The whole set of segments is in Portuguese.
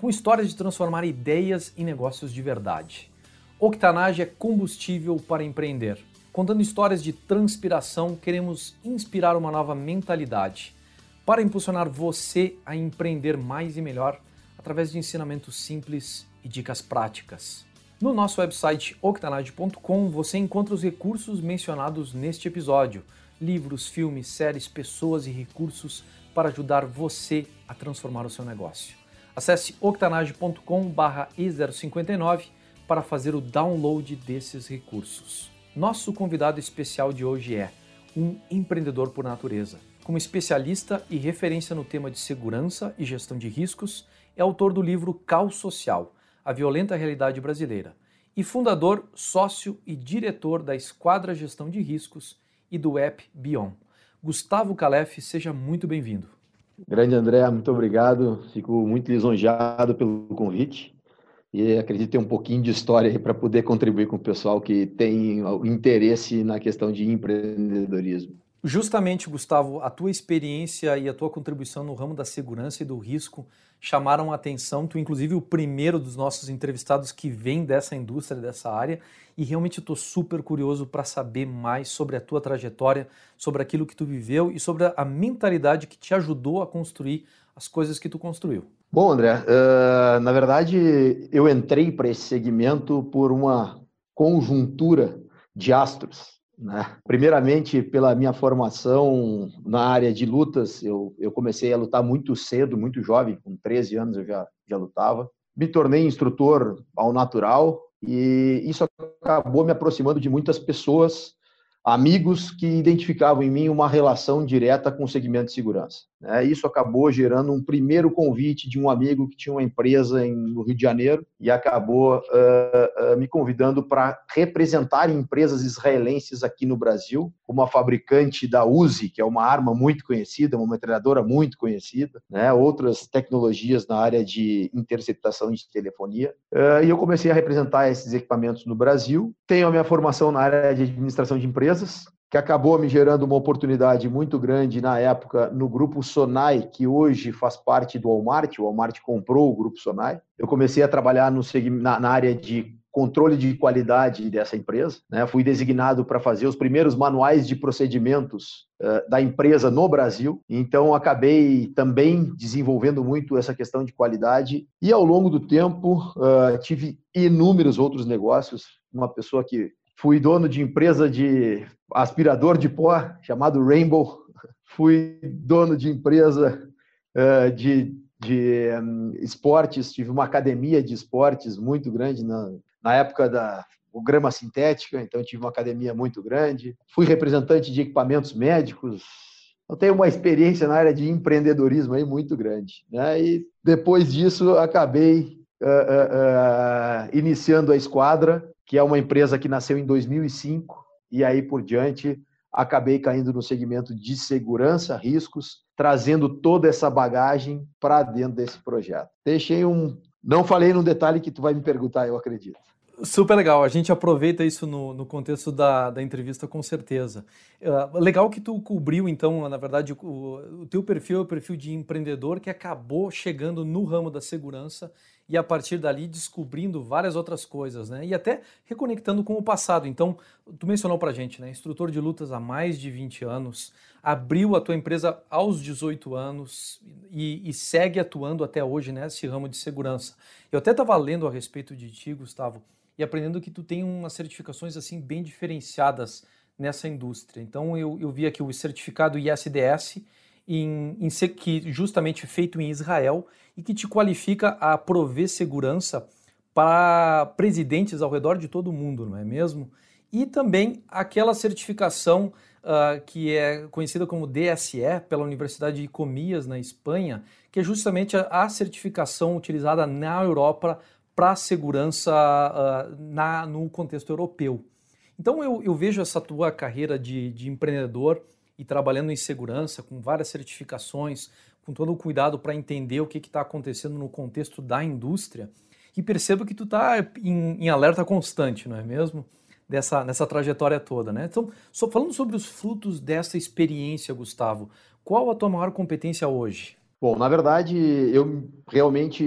com histórias de transformar ideias em negócios de verdade. Octanage é combustível para empreender. Contando histórias de transpiração, queremos inspirar uma nova mentalidade para impulsionar você a empreender mais e melhor através de ensinamentos simples e dicas práticas. No nosso website octanage.com você encontra os recursos mencionados neste episódio: livros, filmes, séries, pessoas e recursos para ajudar você a transformar o seu negócio. Acesse octanage.com/e059 para fazer o download desses recursos. Nosso convidado especial de hoje é um empreendedor por natureza. Como especialista e referência no tema de segurança e gestão de riscos, é autor do livro Caos Social: A Violenta Realidade Brasileira e fundador, sócio e diretor da Esquadra Gestão de Riscos e do app Bion. Gustavo Calef, seja muito bem-vindo. Grande André, muito obrigado. Fico muito lisonjeado pelo convite e acredito ter um pouquinho de história para poder contribuir com o pessoal que tem interesse na questão de empreendedorismo. Justamente, Gustavo, a tua experiência e a tua contribuição no ramo da segurança e do risco chamaram a atenção. Tu, inclusive, o primeiro dos nossos entrevistados que vem dessa indústria, dessa área, e realmente estou super curioso para saber mais sobre a tua trajetória, sobre aquilo que tu viveu e sobre a mentalidade que te ajudou a construir as coisas que tu construiu. Bom, André, uh, na verdade, eu entrei para esse segmento por uma conjuntura de astros. Né? Primeiramente, pela minha formação na área de lutas, eu, eu comecei a lutar muito cedo, muito jovem, com 13 anos eu já, já lutava. Me tornei instrutor ao natural e isso acabou me aproximando de muitas pessoas amigos que identificavam em mim uma relação direta com o segmento de segurança. Né? Isso acabou gerando um primeiro convite de um amigo que tinha uma empresa em, no Rio de Janeiro e acabou uh, uh, me convidando para representar empresas israelenses aqui no Brasil, como a fabricante da Uzi, que é uma arma muito conhecida, uma metralhadora muito conhecida, né? outras tecnologias na área de interceptação de telefonia. Uh, e eu comecei a representar esses equipamentos no Brasil. Tenho a minha formação na área de administração de empresas, que acabou me gerando uma oportunidade muito grande na época no grupo Sonai, que hoje faz parte do Walmart. O Walmart comprou o grupo Sonai. Eu comecei a trabalhar no, na, na área de controle de qualidade dessa empresa. Né? Fui designado para fazer os primeiros manuais de procedimentos uh, da empresa no Brasil. Então, acabei também desenvolvendo muito essa questão de qualidade. E ao longo do tempo, uh, tive inúmeros outros negócios. Uma pessoa que Fui dono de empresa de aspirador de pó chamado Rainbow. Fui dono de empresa uh, de, de um, esportes. Tive uma academia de esportes muito grande na, na época da o grama sintética, então tive uma academia muito grande. Fui representante de equipamentos médicos. Eu tenho uma experiência na área de empreendedorismo aí muito grande. Né? E depois disso acabei uh, uh, iniciando a esquadra que é uma empresa que nasceu em 2005 e aí por diante acabei caindo no segmento de segurança, riscos, trazendo toda essa bagagem para dentro desse projeto. Deixei um, não falei num detalhe que tu vai me perguntar, eu acredito. Super legal, a gente aproveita isso no, no contexto da, da entrevista com certeza. Uh, legal que tu cobriu, então, na verdade, o, o teu perfil é o perfil de empreendedor que acabou chegando no ramo da segurança e a partir dali descobrindo várias outras coisas, né? E até reconectando com o passado. Então, tu mencionou pra gente, né? Instrutor de lutas há mais de 20 anos, abriu a tua empresa aos 18 anos e, e segue atuando até hoje nesse ramo de segurança. Eu até estava lendo a respeito de ti, Gustavo, e aprendendo que tu tem umas certificações assim bem diferenciadas nessa indústria. Então, eu, eu vi aqui o certificado ISDS, em, em que justamente feito em Israel e que te qualifica a prover segurança para presidentes ao redor de todo o mundo, não é mesmo? E também aquela certificação uh, que é conhecida como DSE pela Universidade de Comias na Espanha, que é justamente a, a certificação utilizada na Europa para a segurança uh, na, no contexto europeu. Então eu, eu, vejo essa tua carreira de, de empreendedor e trabalhando em segurança, com várias certificações, com todo o cuidado para entender o que está acontecendo no contexto da indústria, e percebo que tu está em, em, alerta constante, não é mesmo? Dessa, nessa trajetória toda, né? Então, só falando sobre os frutos dessa experiência, Gustavo, qual a tua maior competência hoje? Bom, na verdade, eu realmente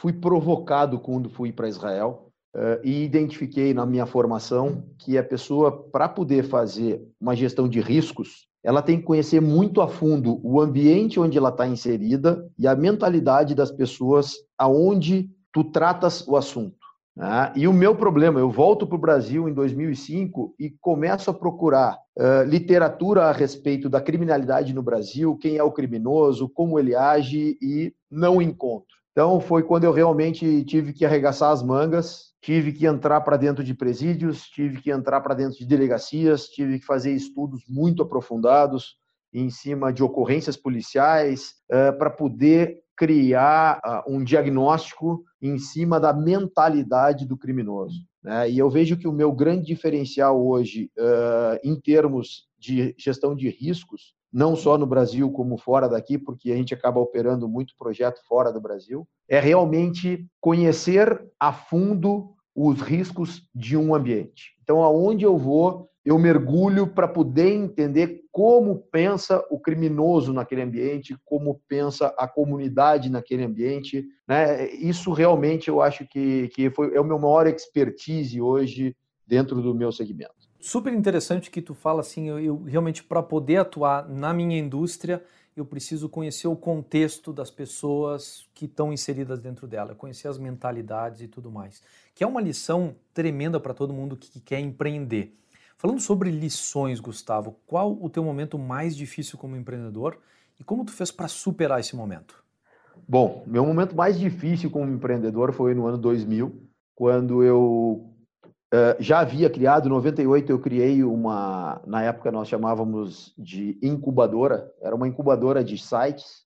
fui provocado quando fui para Israel uh, e identifiquei na minha formação que a pessoa, para poder fazer uma gestão de riscos, ela tem que conhecer muito a fundo o ambiente onde ela está inserida e a mentalidade das pessoas aonde tu tratas o assunto. Né? E o meu problema, eu volto para o Brasil em 2005 e começo a procurar uh, literatura a respeito da criminalidade no Brasil, quem é o criminoso, como ele age e não encontro. Então foi quando eu realmente tive que arregaçar as mangas, tive que entrar para dentro de presídios, tive que entrar para dentro de delegacias, tive que fazer estudos muito aprofundados em cima de ocorrências policiais uh, para poder criar uh, um diagnóstico em cima da mentalidade do criminoso. Né? E eu vejo que o meu grande diferencial hoje, uh, em termos de gestão de riscos, não só no Brasil como fora daqui, porque a gente acaba operando muito projeto fora do Brasil, é realmente conhecer a fundo os riscos de um ambiente. Então, aonde eu vou, eu mergulho para poder entender como pensa o criminoso naquele ambiente, como pensa a comunidade naquele ambiente. Né? Isso realmente eu acho que, que foi, é o meu maior expertise hoje dentro do meu segmento. Super interessante que tu fala assim, eu, eu realmente para poder atuar na minha indústria, eu preciso conhecer o contexto das pessoas que estão inseridas dentro dela, conhecer as mentalidades e tudo mais. Que é uma lição tremenda para todo mundo que, que quer empreender. Falando sobre lições, Gustavo, qual o teu momento mais difícil como empreendedor e como tu fez para superar esse momento? Bom, meu momento mais difícil como empreendedor foi no ano 2000, quando eu já havia criado, em 98 eu criei uma, na época nós chamávamos de incubadora, era uma incubadora de sites,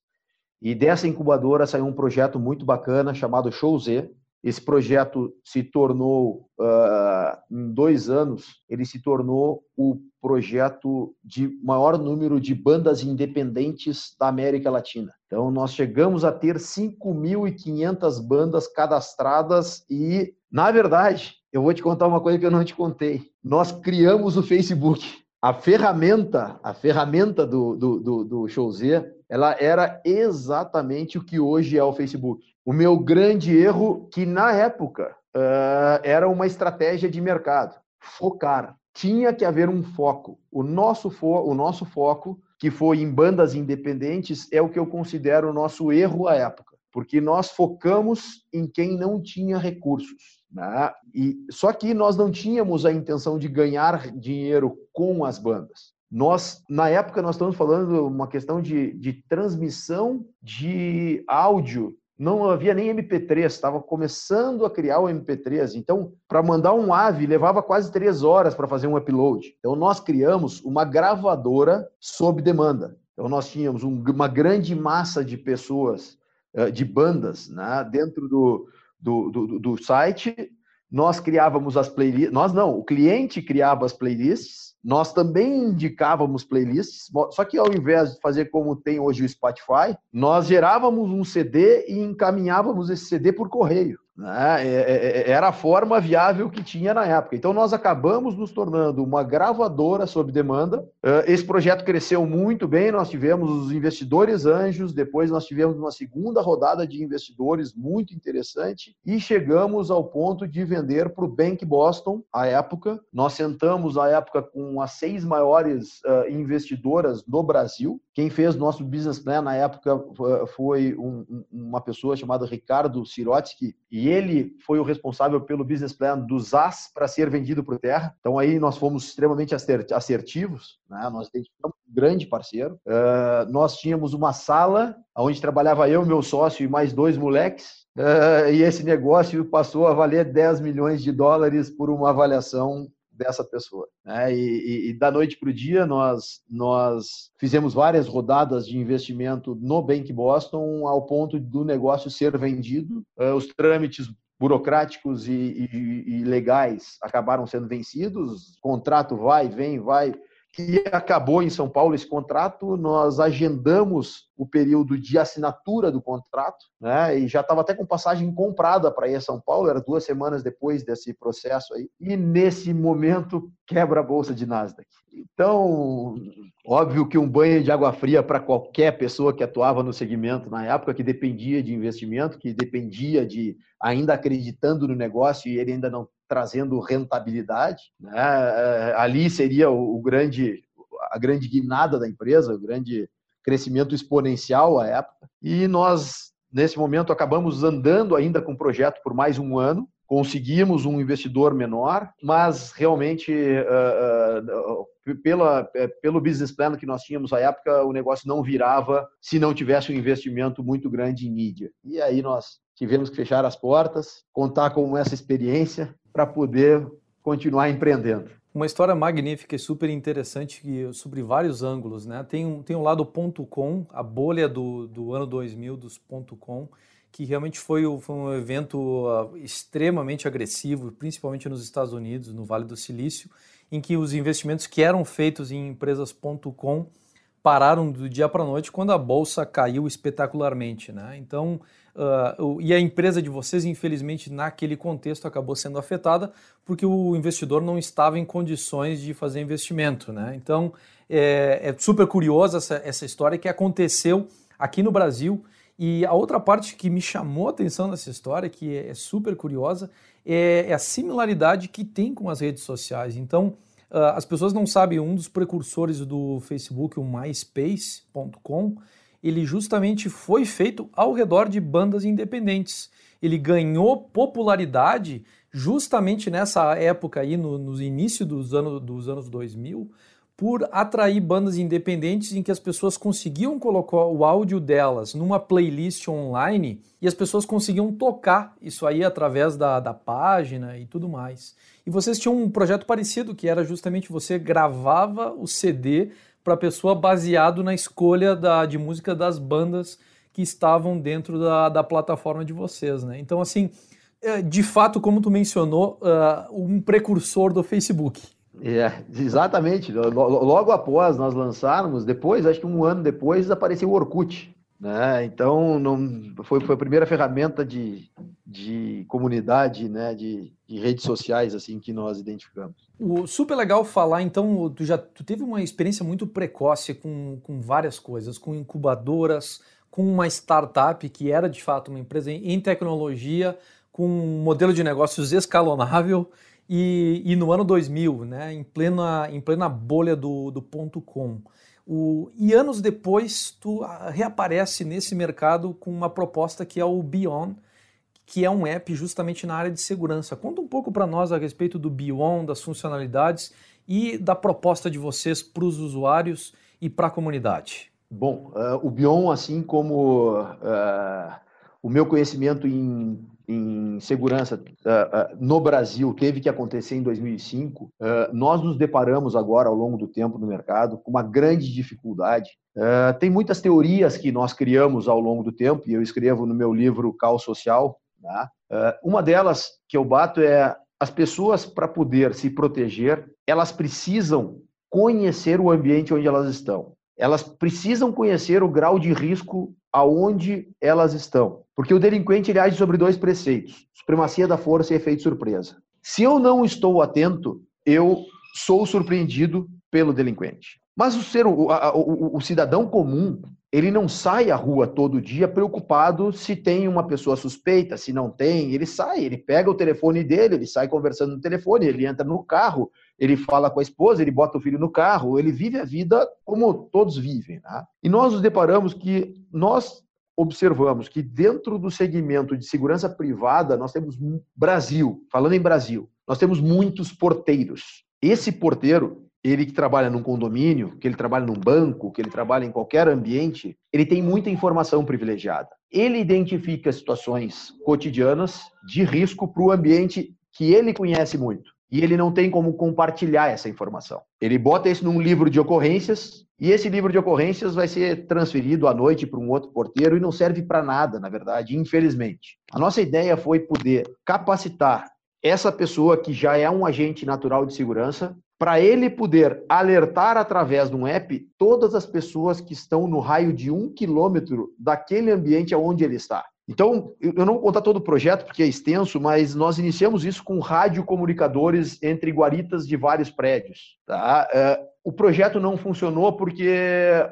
e dessa incubadora saiu um projeto muito bacana chamado Show Z, esse projeto se tornou, uh, em dois anos, ele se tornou o projeto de maior número de bandas independentes da América Latina. Então, nós chegamos a ter 5.500 bandas cadastradas e, na verdade, eu vou te contar uma coisa que eu não te contei. Nós criamos o Facebook. A ferramenta, a ferramenta do, do, do, do Show Z, ela era exatamente o que hoje é o Facebook. O meu grande erro, que na época uh, era uma estratégia de mercado, focar. Tinha que haver um foco. O nosso, fo o nosso foco, que foi em bandas independentes, é o que eu considero o nosso erro à época, porque nós focamos em quem não tinha recursos. Né? E, só que nós não tínhamos a intenção de ganhar dinheiro com as bandas. Nós, na época, nós estamos falando uma questão de, de transmissão de áudio não havia nem MP3, estava começando a criar o MP3. Então, para mandar um AVE, levava quase três horas para fazer um upload. Então, nós criamos uma gravadora sob demanda. Então, nós tínhamos um, uma grande massa de pessoas, eh, de bandas, né, dentro do, do, do, do site. Nós criávamos as playlists. Nós não, o cliente criava as playlists nós também indicávamos playlists, só que ao invés de fazer como tem hoje o Spotify, nós gerávamos um CD e encaminhávamos esse CD por correio. Né? É, é, é, era a forma viável que tinha na época. Então, nós acabamos nos tornando uma gravadora sob demanda. Esse projeto cresceu muito bem. Nós tivemos os investidores anjos, depois nós tivemos uma segunda rodada de investidores muito interessante e chegamos ao ponto de vender para o Bank Boston à época. Nós sentamos à época com as seis maiores investidoras no Brasil. Quem fez nosso business plan na época foi uma pessoa chamada Ricardo Sirotsky e ele foi o responsável pelo business plan do ZAS para ser vendido para o Terra. Então aí nós fomos extremamente assertivos, né? nós identificamos um grande parceiro. Uh, nós tínhamos uma sala onde trabalhava eu, meu sócio e mais dois moleques, uh, e esse negócio passou a valer 10 milhões de dólares por uma avaliação dessa pessoa. Né? E, e, e, da noite para o dia, nós, nós fizemos várias rodadas de investimento no Bank Boston ao ponto do negócio ser vendido. Uh, os trâmites burocráticos e, e, legais acabaram sendo vencidos, contrato vai, vem, vai, e acabou em São Paulo esse contrato, nós agendamos o período de assinatura do contrato, né? E já estava até com passagem comprada para ir a São Paulo, era duas semanas depois desse processo aí. E nesse momento quebra a bolsa de Nasdaq. Então, óbvio que um banho de água fria para qualquer pessoa que atuava no segmento na época, que dependia de investimento, que dependia de ainda acreditando no negócio e ele ainda não trazendo rentabilidade. Né? É, ali seria o, grande, a grande guinada da empresa, o grande crescimento exponencial à época. E nós, nesse momento, acabamos andando ainda com o projeto por mais um ano, conseguimos um investidor menor, mas realmente uh, uh, pela, pelo business plan que nós tínhamos à época, o negócio não virava se não tivesse um investimento muito grande em mídia. E aí nós tivemos que fechar as portas, contar com essa experiência para poder continuar empreendendo. Uma história magnífica e super interessante sobre vários ângulos, né? Tem um, tem um lado ponto .com, a bolha do, do ano 2000 dos ponto .com, que realmente foi, foi um evento uh, extremamente agressivo, principalmente nos Estados Unidos, no Vale do Silício, em que os investimentos que eram feitos em empresas ponto .com pararam do dia para a noite quando a bolsa caiu espetacularmente, né? Então, uh, e a empresa de vocês, infelizmente, naquele contexto acabou sendo afetada porque o investidor não estava em condições de fazer investimento, né? Então, é, é super curiosa essa, essa história que aconteceu aqui no Brasil. E a outra parte que me chamou a atenção nessa história, que é, é super curiosa, é, é a similaridade que tem com as redes sociais. Então, as pessoas não sabem, um dos precursores do Facebook, o MySpace.com, ele justamente foi feito ao redor de bandas independentes. Ele ganhou popularidade justamente nessa época aí, no, no início dos, anos dos anos 2000, por atrair bandas independentes em que as pessoas conseguiam colocar o áudio delas numa playlist online e as pessoas conseguiam tocar isso aí através da, da página e tudo mais. E vocês tinham um projeto parecido, que era justamente você gravava o CD para a pessoa baseado na escolha da, de música das bandas que estavam dentro da, da plataforma de vocês. Né? Então, assim, é, de fato, como tu mencionou, uh, um precursor do Facebook. É, exatamente. Logo após nós lançarmos, depois, acho que um ano depois, apareceu o Orkut. Né? Então, não, foi, foi a primeira ferramenta de, de comunidade, né? de, de redes sociais assim que nós identificamos. O super legal falar, então, tu já tu teve uma experiência muito precoce com, com várias coisas, com incubadoras, com uma startup que era de fato uma empresa em tecnologia, com um modelo de negócios escalonável e, e no ano 2000, né, em, plena, em plena bolha do, do ponto .com. O, e anos depois, tu ah, reaparece nesse mercado com uma proposta que é o Beyond, que é um app justamente na área de segurança. Conta um pouco para nós a respeito do Beyond, das funcionalidades e da proposta de vocês para os usuários e para a comunidade. Bom, uh, o Beyond, assim como uh, o meu conhecimento em em segurança uh, uh, no Brasil teve que acontecer em 2005, uh, nós nos deparamos agora, ao longo do tempo no mercado, com uma grande dificuldade. tem muitas teorias que nós criamos ao longo do tempo, e eu escrevo no meu livro Caos Social. Né? uma delas que eu bato é as pessoas, para poder se proteger, elas precisam conhecer o ambiente onde elas estão. Elas precisam conhecer o grau de risco aonde elas estão. Porque o delinquente ele age sobre dois preceitos: supremacia da força e efeito surpresa. Se eu não estou atento, eu sou surpreendido pelo delinquente. Mas o ser o, o, o, cidadão comum, ele não sai à rua todo dia preocupado se tem uma pessoa suspeita, se não tem, ele sai, ele pega o telefone dele, ele sai conversando no telefone, ele entra no carro, ele fala com a esposa, ele bota o filho no carro, ele vive a vida como todos vivem. Né? E nós nos deparamos que nós observamos que dentro do segmento de segurança privada, nós temos Brasil, falando em Brasil, nós temos muitos porteiros. Esse porteiro, ele que trabalha num condomínio, que ele trabalha num banco, que ele trabalha em qualquer ambiente, ele tem muita informação privilegiada. Ele identifica situações cotidianas de risco para o ambiente que ele conhece muito. e ele não tem como compartilhar essa informação. Ele bota isso num livro de ocorrências e esse livro de ocorrências vai ser transferido à noite para um outro porteiro e não serve para nada, na verdade, infelizmente. A nossa ideia foi poder capacitar essa pessoa que já é um agente natural de segurança para ele poder alertar através de um app todas as pessoas que estão no raio de um quilômetro daquele ambiente onde ele está. Então, eu não vou contar todo o projeto porque é extenso, mas nós iniciamos isso com radiocomunicadores entre guaritas de vários prédios. Tá? O projeto não funcionou porque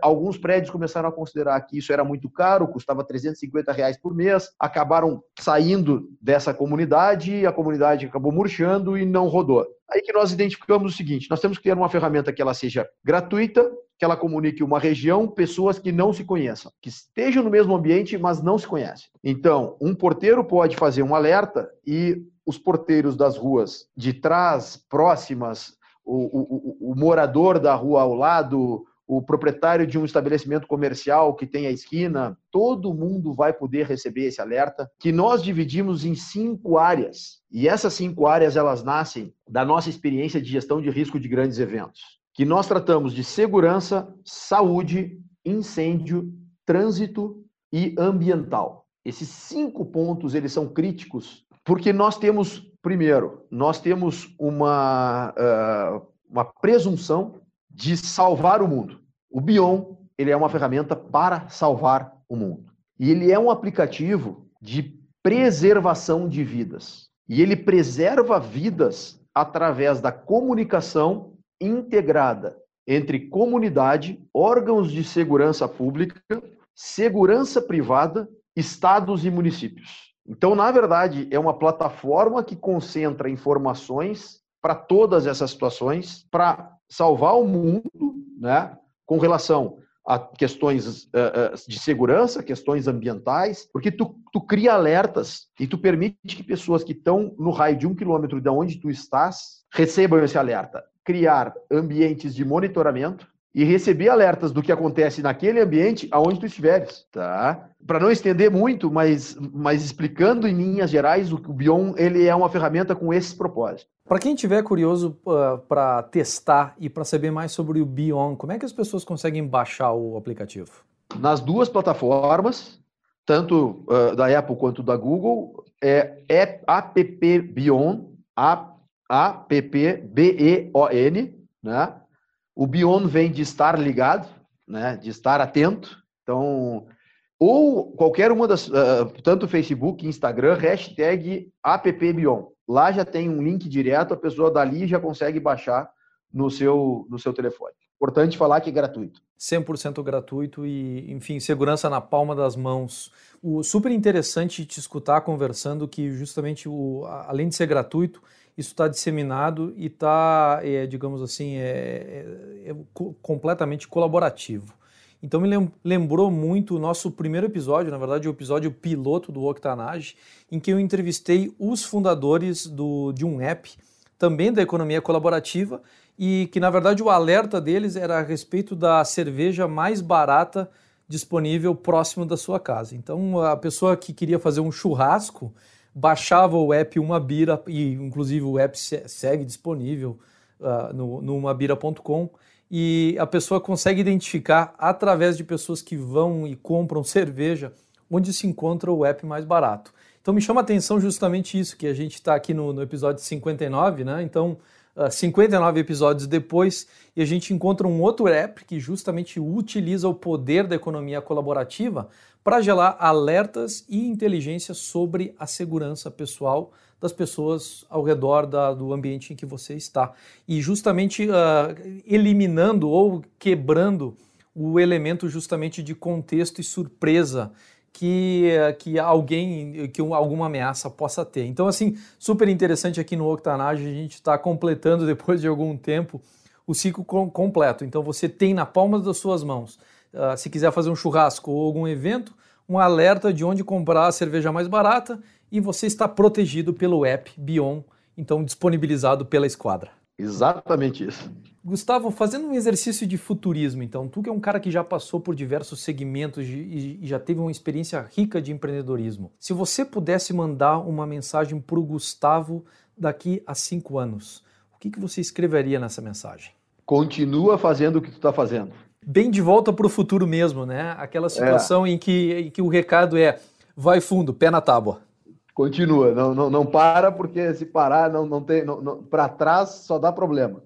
alguns prédios começaram a considerar que isso era muito caro, custava 350 reais por mês, acabaram saindo dessa comunidade, a comunidade acabou murchando e não rodou. Aí que nós identificamos o seguinte: nós temos que ter uma ferramenta que ela seja gratuita, que ela comunique uma região, pessoas que não se conheçam, que estejam no mesmo ambiente, mas não se conhecem. Então, um porteiro pode fazer um alerta e os porteiros das ruas de trás, próximas, o, o, o morador da rua ao lado, o proprietário de um estabelecimento comercial que tem a esquina, todo mundo vai poder receber esse alerta, que nós dividimos em cinco áreas. E essas cinco áreas, elas nascem da nossa experiência de gestão de risco de grandes eventos, que nós tratamos de segurança, saúde, incêndio, trânsito e ambiental. Esses cinco pontos, eles são críticos, porque nós temos Primeiro, nós temos uma, uh, uma presunção de salvar o mundo. O Bion ele é uma ferramenta para salvar o mundo. E ele é um aplicativo de preservação de vidas. E ele preserva vidas através da comunicação integrada entre comunidade, órgãos de segurança pública, segurança privada, estados e municípios. Então, na verdade, é uma plataforma que concentra informações para todas essas situações, para salvar o mundo, né, com relação a questões uh, de segurança, questões ambientais, porque tu, tu cria alertas e tu permite que pessoas que estão no raio de um quilômetro de onde tu estás recebam esse alerta. Criar ambientes de monitoramento, e receber alertas do que acontece naquele ambiente aonde tu estiveres, tá? Para não estender muito, mas, mas explicando em linhas gerais, o Bion ele é uma ferramenta com esses propósitos. Para quem tiver curioso uh, ah, para testar e para saber mais sobre o Bion, como é que as pessoas conseguem baixar o aplicativo? Nas duas plataformas, tanto uh, da Apple quanto da Google, é app Bion, app B E O N, né? O Bion vem de estar ligado, né, de estar atento. Então, ou qualquer uma das, uh, tanto Facebook, Instagram, hashtag appbion. Lá já tem um link direto, a pessoa dali já consegue baixar no seu, no seu telefone. Importante falar que é gratuito. 100% gratuito e, enfim, segurança na palma das mãos. O super interessante te escutar conversando que justamente o, além de ser gratuito, isso está disseminado e está, é, digamos assim, é, é, é, completamente colaborativo. Então me lembrou muito o nosso primeiro episódio, na verdade o episódio piloto do Octanage, em que eu entrevistei os fundadores do, de um app, também da economia colaborativa, e que na verdade o alerta deles era a respeito da cerveja mais barata disponível próximo da sua casa. Então a pessoa que queria fazer um churrasco, baixava o app Uma Bira, e inclusive o app segue disponível uh, no, no umabira.com, e a pessoa consegue identificar através de pessoas que vão e compram cerveja onde se encontra o app mais barato. Então me chama a atenção justamente isso, que a gente está aqui no, no, episódio 59, né? Então, uh, ah, 59 episódios depois, e a gente encontra um outro app que justamente utiliza o poder da economia colaborativa para gerar alertas e inteligência sobre a segurança pessoal das pessoas ao redor da, do ambiente em que você está. E justamente uh, eliminando ou quebrando o elemento justamente de contexto e surpresa que, que alguém, que alguma ameaça possa ter. Então, assim, super interessante aqui no Octanage, a gente está completando depois de algum tempo o ciclo completo. Então, você tem na palma das suas mãos uh, se quiser fazer um churrasco ou algum evento, um alerta de onde comprar a cerveja mais barata e você está protegido pelo app Bion, então disponibilizado pela esquadra. Exatamente isso. Gustavo, fazendo um exercício de futurismo, então, tu que é um cara que já passou por diversos segmentos e já teve uma experiência rica de empreendedorismo, se você pudesse mandar uma mensagem para o Gustavo daqui a cinco anos, que, que você escreveria nessa mensagem? Continua fazendo o que tu está fazendo. Bem de volta para o futuro mesmo, né? Aquela situação é. em, que, em que o recado é vai fundo, pé na tábua. Continua, não, não, não para, porque se parar, não, não tem. Não, não para trás só dá problema.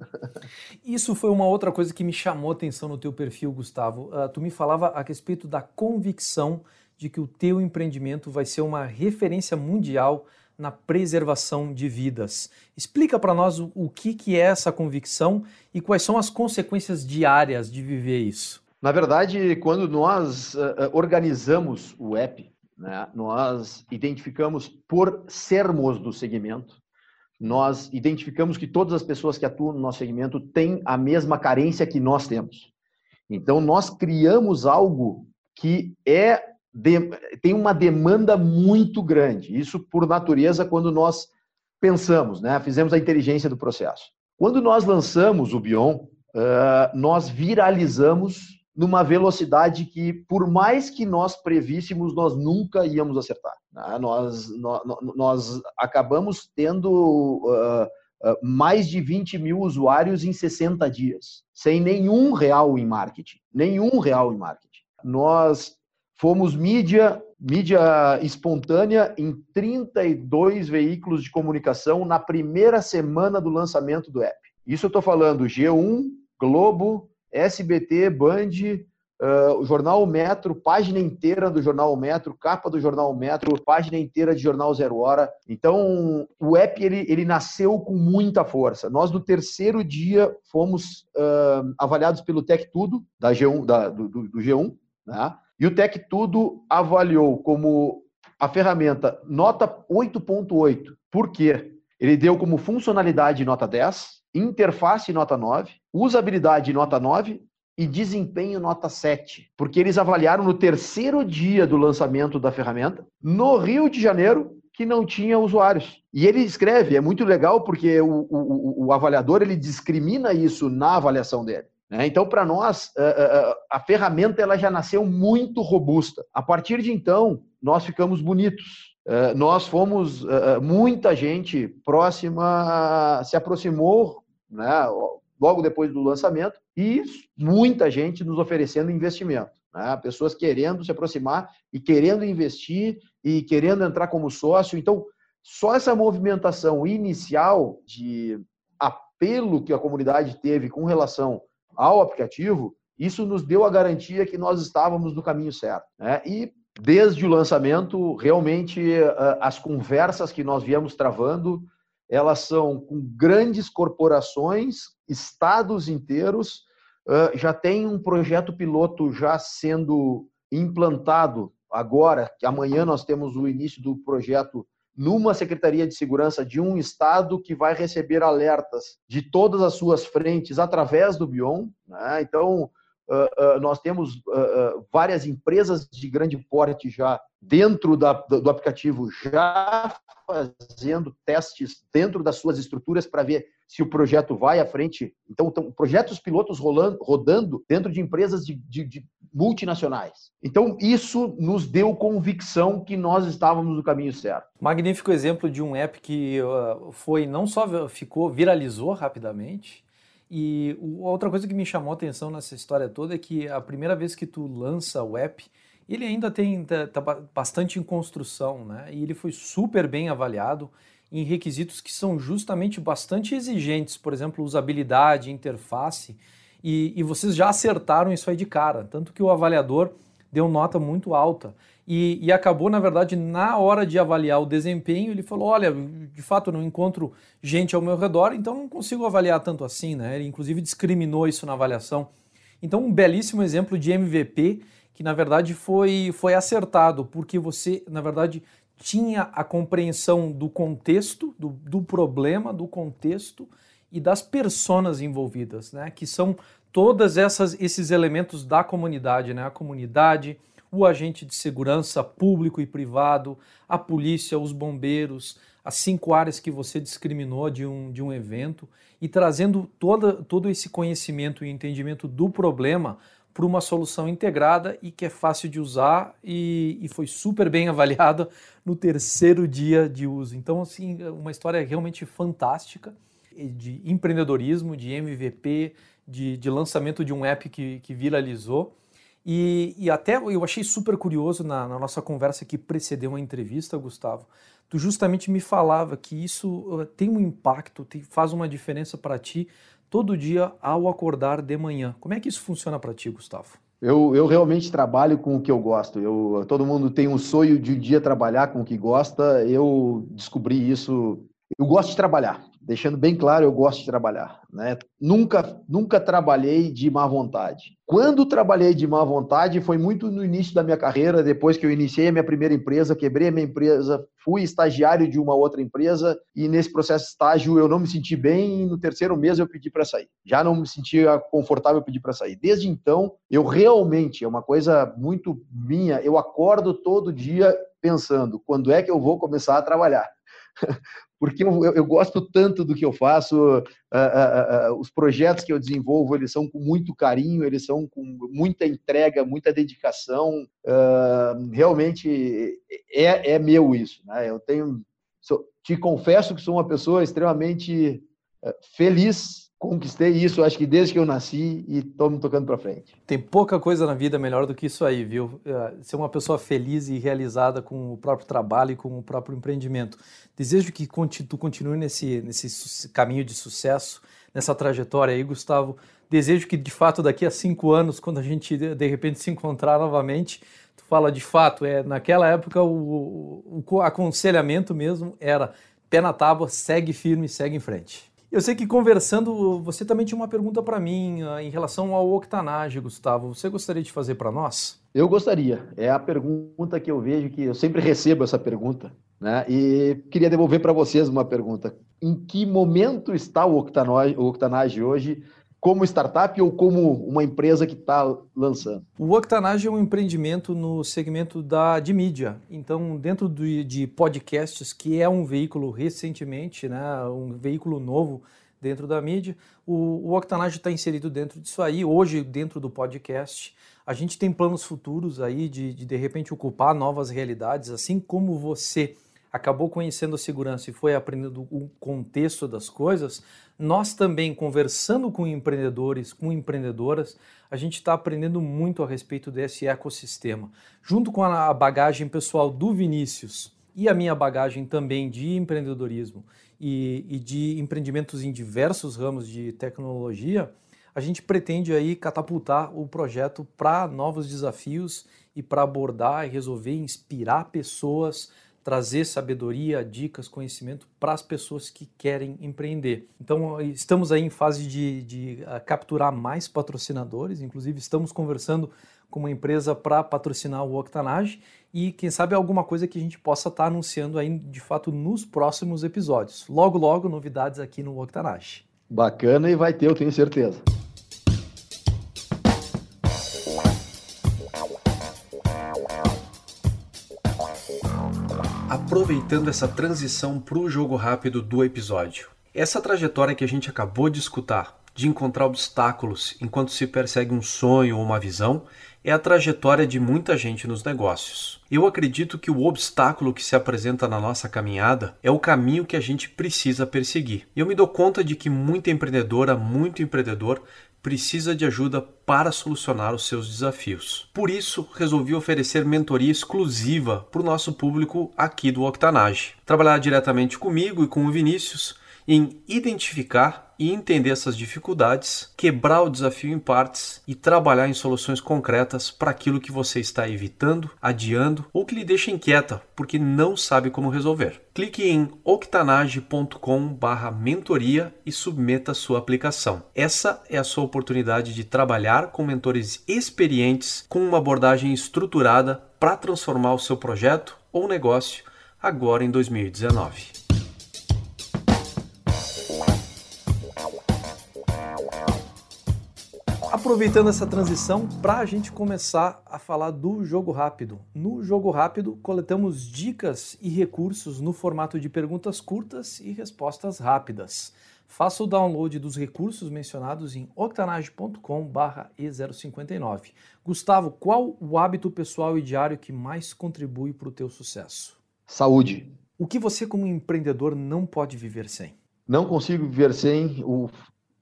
Isso foi uma outra coisa que me chamou a atenção no teu perfil, Gustavo. Uh, tu me falava a respeito da convicção de que o teu empreendimento vai ser uma referência mundial na preservação de vidas. Explica para nós o, o que, que é essa convicção e quais são as consequências diárias de viver isso. Na verdade, quando nós uh, organizamos o app, né? Nós identificamos, por sermos do segmento, nós identificamos que todas as pessoas que atuam no nosso segmento têm a mesma carência que nós temos. Então, nós criamos algo que é de, tem uma demanda muito grande. Isso, por natureza, quando nós pensamos, né? fizemos a inteligência do processo. Quando nós lançamos o Bion, uh, nós viralizamos numa velocidade que, por mais que nós prevíssemos, nós nunca íamos acertar. Né? Nós, nós, nós, acabamos tendo uh, mais de 20 mil usuários em 60 dias, sem nenhum real em marketing. Nenhum real em marketing. Nós fomos mídia, mídia espontânea em 32 veículos de comunicação na primeira semana do lançamento do app. Isso eu estou falando G1, Globo, SBT, Band, uh, o Jornal Metro, página inteira do Jornal Metro, capa do Jornal Metro, página inteira de Jornal Zero Hora. Então, o app ele, ele nasceu com muita força. Nós, no terceiro dia, fomos uh, avaliados pelo Tech Tudo, da G1, da, do, do, G1, né? e o Tech Tudo avaliou como a ferramenta nota 8.8. Por quê? Ele deu como funcionalidade nota 10, interface nota 9, usabilidade nota 9 e desempenho nota 7, porque eles avaliaram no terceiro dia do lançamento da ferramenta, no Rio de Janeiro, que não tinha usuários. E ele escreve, é muito legal porque o, o, o avaliador ele discrimina isso na avaliação dele. Né? Então, para nós, a, a, a ferramenta ela já nasceu muito robusta. A partir de então, nós ficamos bonitos. Nós fomos, muita gente próxima se aproximou né, logo depois do lançamento, e muita gente nos oferecendo investimento. Né, pessoas querendo se aproximar e querendo investir e querendo entrar como sócio. Então, só essa movimentação inicial de apelo que a comunidade teve com relação ao aplicativo, isso nos deu a garantia que nós estávamos no caminho certo. Né? E desde o lançamento, realmente as conversas que nós viemos travando elas são com grandes corporações, estados inteiros, já tem um projeto piloto já sendo implantado agora, amanhã nós temos o início do projeto numa Secretaria de Segurança de um estado que vai receber alertas de todas as suas frentes através do Bion. Né? Então, nós temos várias empresas de grande porte já dentro da, do aplicativo, já fazendo testes dentro das suas estruturas para ver se o projeto vai à frente. Então, então projetos pilotos rolando, rodando dentro de empresas de, de, de multinacionais. Então, isso nos deu convicção que nós estávamos no caminho certo. Magnífico exemplo de um app que uh, foi não só ficou viralizou rapidamente, e outra coisa que me chamou a atenção nessa história toda é que a primeira vez que tu lança o app, ele ainda tem tá, tá bastante em construção, né? E ele foi super bem avaliado em requisitos que são justamente bastante exigentes, por exemplo, usabilidade, interface, e, e vocês já acertaram isso aí de cara, tanto que o avaliador deu nota muito alta. E, e, acabou, na verdade, na hora de avaliar o desempenho, ele falou: olha, de fato não encontro gente ao meu redor, então não consigo avaliar tanto assim, né? Ele inclusive discriminou isso na avaliação. Então, um belíssimo exemplo de MVP que na verdade foi, foi acertado, porque você, na verdade, tinha a compreensão do contexto, do, do problema, do contexto e das pessoas envolvidas, né? Que são todas essas esses elementos da comunidade, né? A comunidade, o agente de segurança público e privado, a polícia, os bombeiros, as cinco áreas que você discriminou de um, de um evento e trazendo toda, todo esse conhecimento e entendimento do problema para uma solução integrada e que é fácil de usar e, e, foi super bem avaliada no terceiro dia de uso. Então, assim, uma história realmente fantástica. de empreendedorismo, de MVP, de, de lançamento de um app que, que viralizou. E, e, até eu achei super curioso na, na, nossa conversa que precedeu a entrevista, Gustavo. Tu justamente me falava que isso uh, tem um impacto, tem, faz uma diferença para ti todo dia ao acordar de manhã. Como é que isso funciona para ti, Gustavo? Eu, eu realmente trabalho com o que eu gosto. Eu, todo mundo tem um sonho de um dia trabalhar com o que gosta. Eu descobri isso. Eu gosto de trabalhar deixando bem claro, eu gosto de trabalhar. Né? Nunca, nunca trabalhei de má vontade. Quando trabalhei de má vontade foi muito no início da minha carreira, depois que eu iniciei a minha primeira empresa, quebrei a minha empresa, fui estagiário de uma outra empresa e nesse processo de estágio eu não me senti bem e no terceiro mês eu pedi para sair. Já não me sentia confortável pedir para sair. Desde então, eu realmente, é uma coisa muito minha, eu acordo todo dia pensando, quando é que eu vou começar a trabalhar? porque eu, eu, gosto tanto do que eu faço, uh, uh, uh, os projetos que eu desenvolvo, eles são com muito carinho, eles são com muita entrega, muita dedicação, realmente é, é meu isso, né? Eu tenho, sou, te confesso que sou uma pessoa extremamente feliz conquistei isso, acho que desde que eu nasci e estou me tocando para frente. Tem pouca coisa na vida melhor do que isso aí, viu? É, ser uma pessoa feliz e realizada com o próprio trabalho e com o próprio empreendimento. Desejo que tu continue nesse, nesse caminho de sucesso, nessa trajetória aí, Gustavo. Desejo que, de fato, daqui a cinco anos, quando a gente de repente se encontrar novamente, tu fala de fato, é naquela época o, o aconselhamento mesmo era pé na tábua, segue firme, segue em frente. Eu sei que conversando, você também tinha uma pergunta para mim uh, em relação ao octanage, Gustavo. Você gostaria de fazer para nós? Eu gostaria. É a pergunta que eu vejo que eu sempre recebo essa pergunta, né? E queria devolver para vocês uma pergunta. Em que momento está o octanage hoje como startup ou como uma empresa que está lançando? O Octanage é um empreendimento no segmento da, de mídia. Então, dentro do, de podcasts, que é um veículo recentemente, né, um veículo novo dentro da mídia, o, o Octanage está inserido dentro disso aí. Hoje, dentro do podcast, a gente tem planos futuros aí de, de, de repente, ocupar novas realidades, assim como você acabou conhecendo a segurança e foi aprendendo o contexto das coisas, nós também, conversando com empreendedores, com empreendedoras, a gente está aprendendo muito a respeito desse ecossistema. Junto com a bagagem pessoal do Vinícius e a minha bagagem também de empreendedorismo e, e de empreendimentos em diversos ramos de tecnologia, a gente pretende aí catapultar o projeto para novos desafios e para abordar e resolver, inspirar pessoas trazer sabedoria, dicas, conhecimento para as pessoas que querem empreender. Então, estamos aí em fase de, de uh, capturar mais patrocinadores, inclusive estamos conversando com uma empresa para patrocinar o Octanage e quem sabe alguma coisa que a gente possa estar tá anunciando aí de fato nos próximos episódios. Logo, logo, novidades aqui no Octanage. Bacana e vai ter, eu tenho certeza. Aproveitando essa transição para o jogo rápido do episódio. Essa trajetória que a gente acabou de escutar, de encontrar obstáculos enquanto se persegue um sonho ou uma visão, é a trajetória de muita gente nos negócios. Eu acredito que o obstáculo que se apresenta na nossa caminhada é o caminho que a gente precisa perseguir. Eu me dou conta de que muita empreendedora, muito empreendedor precisa de ajuda para solucionar os seus desafios. Por isso, resolvi oferecer mentoria exclusiva para o nosso público aqui do Octanage. Trabalhar diretamente comigo e com o Vinícius em identificar e entender essas dificuldades, quebrar o desafio em partes e trabalhar em soluções concretas para aquilo que você está evitando, adiando ou que lhe deixa inquieta porque não sabe como resolver. Clique em octanage.com/mentoria e submeta sua aplicação. Essa é a sua oportunidade de trabalhar com mentores experientes com uma abordagem estruturada para transformar o seu projeto ou negócio agora em 2019. Aproveitando essa transição para a gente começar a falar do jogo rápido. No jogo rápido, coletamos dicas e recursos no formato de perguntas curtas e respostas rápidas. Faça o download dos recursos mencionados em octanage.com/e059. Gustavo, qual o hábito pessoal e diário que mais contribui para o teu sucesso? Saúde. O que você como empreendedor não pode viver sem? não consigo viver sem o,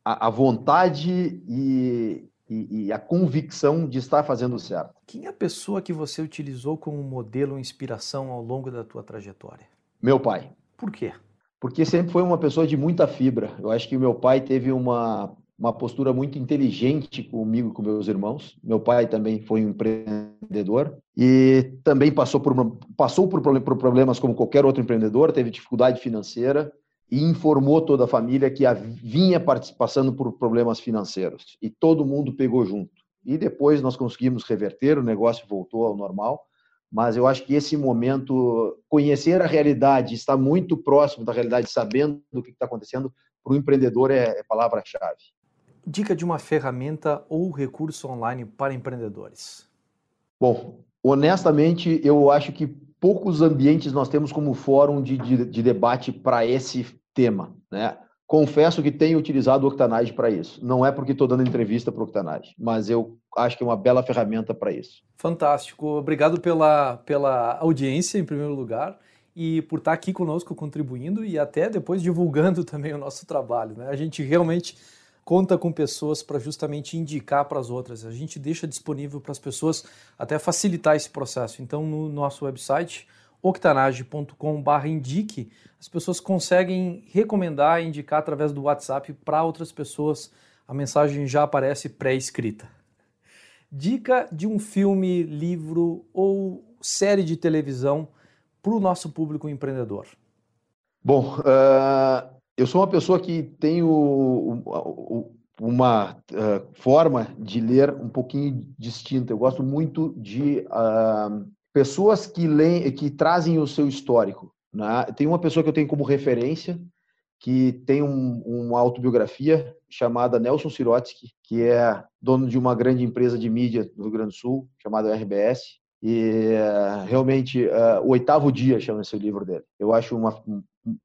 a, a vontade e, e, e, a convicção de estar fazendo certo. Quem é a pessoa que você utilizou como modelo ou inspiração ao longo da tua trajetória? Meu pai. Por quê? Porque sempre foi uma pessoa de muita fibra. Eu acho que meu pai teve uma, uma postura muito inteligente comigo e com meus irmãos. Meu pai também foi um empreendedor e também passou por, passou por, por problemas como qualquer outro empreendedor, teve dificuldade financeira e informou toda a família que vinha passando por problemas financeiros e todo mundo pegou junto. E depois nós conseguimos reverter, o negócio voltou ao normal, mas eu acho que esse momento, conhecer a realidade, estar muito próximo da realidade, sabendo do que está acontecendo, para o empreendedor é, é palavra-chave. Dica de uma ferramenta ou recurso online para empreendedores. Bom, honestamente, eu acho que poucos ambientes nós temos como fórum de, de, de debate para esse tema, né? Confesso que tenho utilizado o Octanage para isso. Não é porque estou dando entrevista para o Octanage, mas eu acho que é uma bela ferramenta para isso. Fantástico. Obrigado pela, pela audiência, em primeiro lugar, e por estar aqui conosco contribuindo e até depois divulgando também o nosso trabalho. Né? A gente realmente conta com pessoas para justamente indicar para as outras. A gente deixa disponível para as pessoas até facilitar esse processo. Então, no nosso website, octanage.com/indique, as pessoas conseguem recomendar indicar através do WhatsApp para outras pessoas. A mensagem já aparece pré-escrita. Dica de um filme, livro ou série de televisão para o nosso público empreendedor. Bom, uh, eu sou uma pessoa que tenho uma forma de ler um pouquinho distinta. Eu gosto muito de uh, pessoas que leem, que trazem o seu histórico. Né? Tem uma pessoa que eu tenho como referência que tem um, uma autobiografia chamada Nelson Sirotsky, que é dono de uma grande empresa de mídia no Rio Grande do Sul, chamada RBS. E realmente, uh, o oitavo dia chama esse livro dele. Eu acho uma,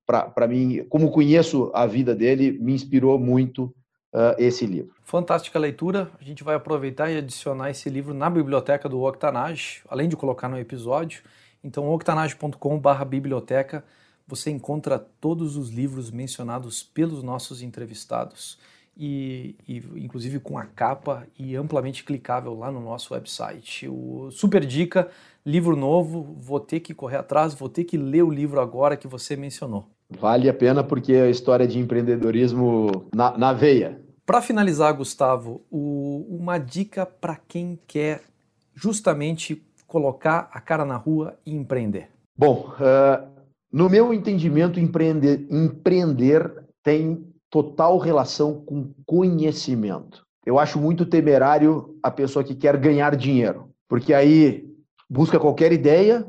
para mim, como conheço a vida dele, me inspirou muito uh, esse livro. Fantástica leitura. A gente vai aproveitar e adicionar esse livro na biblioteca do Octanage, além de colocar no episódio. Então, octanage.com/biblioteca você encontra todos os livros mencionados pelos nossos entrevistados e, e, inclusive com a capa e amplamente clicável lá no nosso website. O super dica, livro novo, vou ter que correr atrás, vou ter que ler o livro agora que você mencionou. Vale a pena porque é a história de empreendedorismo na, na veia. Para finalizar, Gustavo, o, uma dica para quem quer justamente colocar a cara na rua e empreender. Bom, uh, no meu entendimento, empreender, empreender tem total relação com conhecimento. Eu acho muito temerário a pessoa que quer ganhar dinheiro, porque aí busca qualquer ideia,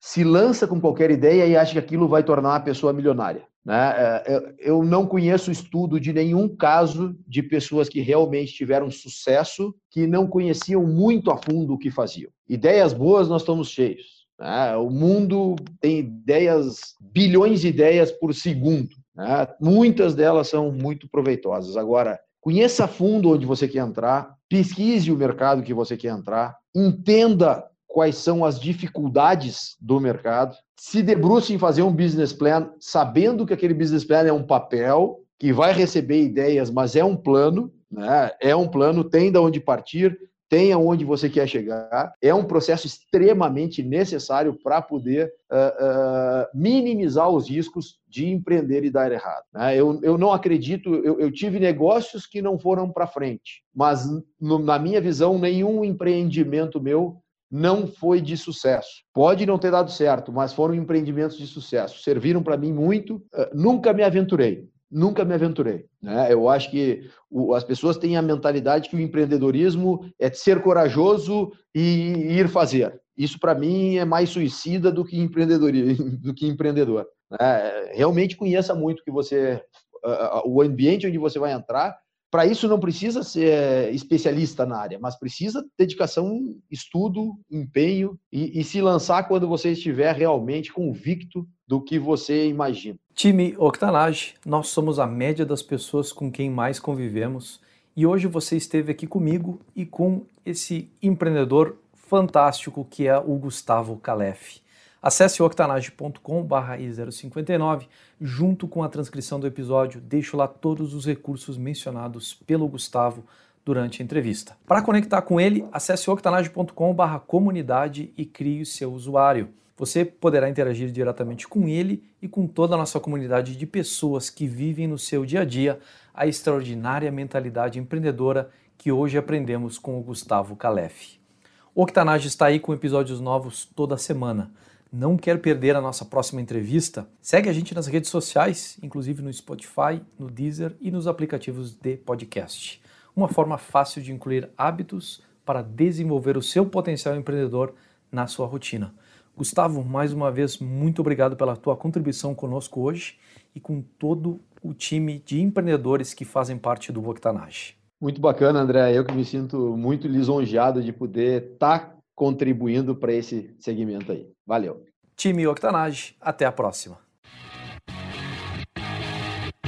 se lança com qualquer ideia e acha que aquilo vai tornar a pessoa milionária. Né? É, eu não conheço estudo de nenhum caso de pessoas que realmente tiveram sucesso que não conheciam muito a fundo o que faziam. Ideias boas nós estamos cheios. Né? O mundo tem ideias, bilhões de ideias por segundo. Né? Muitas delas são muito proveitosas. Agora, conheça a fundo onde você quer entrar, pesquise o mercado que você quer entrar, entenda quais são as dificuldades do mercado, se debruce em fazer um business plan, sabendo que aquele business plan é um papel que vai receber ideias, mas é um plano, né? é um plano, tem de onde partir, tem aonde você quer chegar. É um processo extremamente necessário para poder uh, uh, minimizar os riscos de empreender e dar errado. Né? Eu, eu não acredito, eu, eu tive negócios que não foram para frente, mas no, na minha visão, nenhum empreendimento meu não foi de sucesso. Pode não ter dado certo, mas foram empreendimentos de sucesso. Serviram para mim muito. Uh, nunca me aventurei nunca me aventurei. Né? Eu acho que o, as pessoas têm a mentalidade que o empreendedorismo é ser corajoso e ir fazer. Isso para mim é mais suicida do que empreendedorismo, do que empreendedor. Né? Realmente conheça muito que você, uh, o ambiente onde você vai entrar. Para isso não precisa ser especialista na área, mas precisa dedicação, estudo, empenho e, e se lançar quando você estiver realmente convicto do que você imagina. Time Octanage, nós somos a média das pessoas com quem mais convivemos e hoje você esteve aqui comigo e com esse empreendedor fantástico que é o Gustavo Calef. Acesse octanage.com.br i059, junto com a transcrição do episódio, deixo lá todos os recursos mencionados pelo Gustavo durante a entrevista. Para conectar com ele, acesse octanage.com.br comunidade e crie o seu usuário. Você poderá interagir diretamente com ele e com toda a nossa comunidade de pessoas que vivem no seu dia a dia a extraordinária mentalidade empreendedora que hoje aprendemos com o Gustavo Calef. Octanage está aí com episódios novos toda semana. Não quer perder a nossa próxima entrevista? Segue a gente nas redes sociais, inclusive no Spotify, no Deezer e nos aplicativos de podcast. Uma forma fácil de incluir hábitos para desenvolver o seu potencial empreendedor na sua rotina. Gustavo, mais uma vez, muito obrigado pela tua contribuição conosco hoje e com todo o time de empreendedores que fazem parte do Octanage. Muito bacana, André. Eu que me sinto muito lisonjeado de poder estar tá contribuindo para esse segmento aí. Valeu. Time Octanage, até a próxima.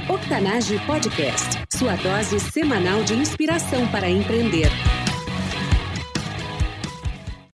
Octanage Podcast, sua dose semanal de inspiração para empreender.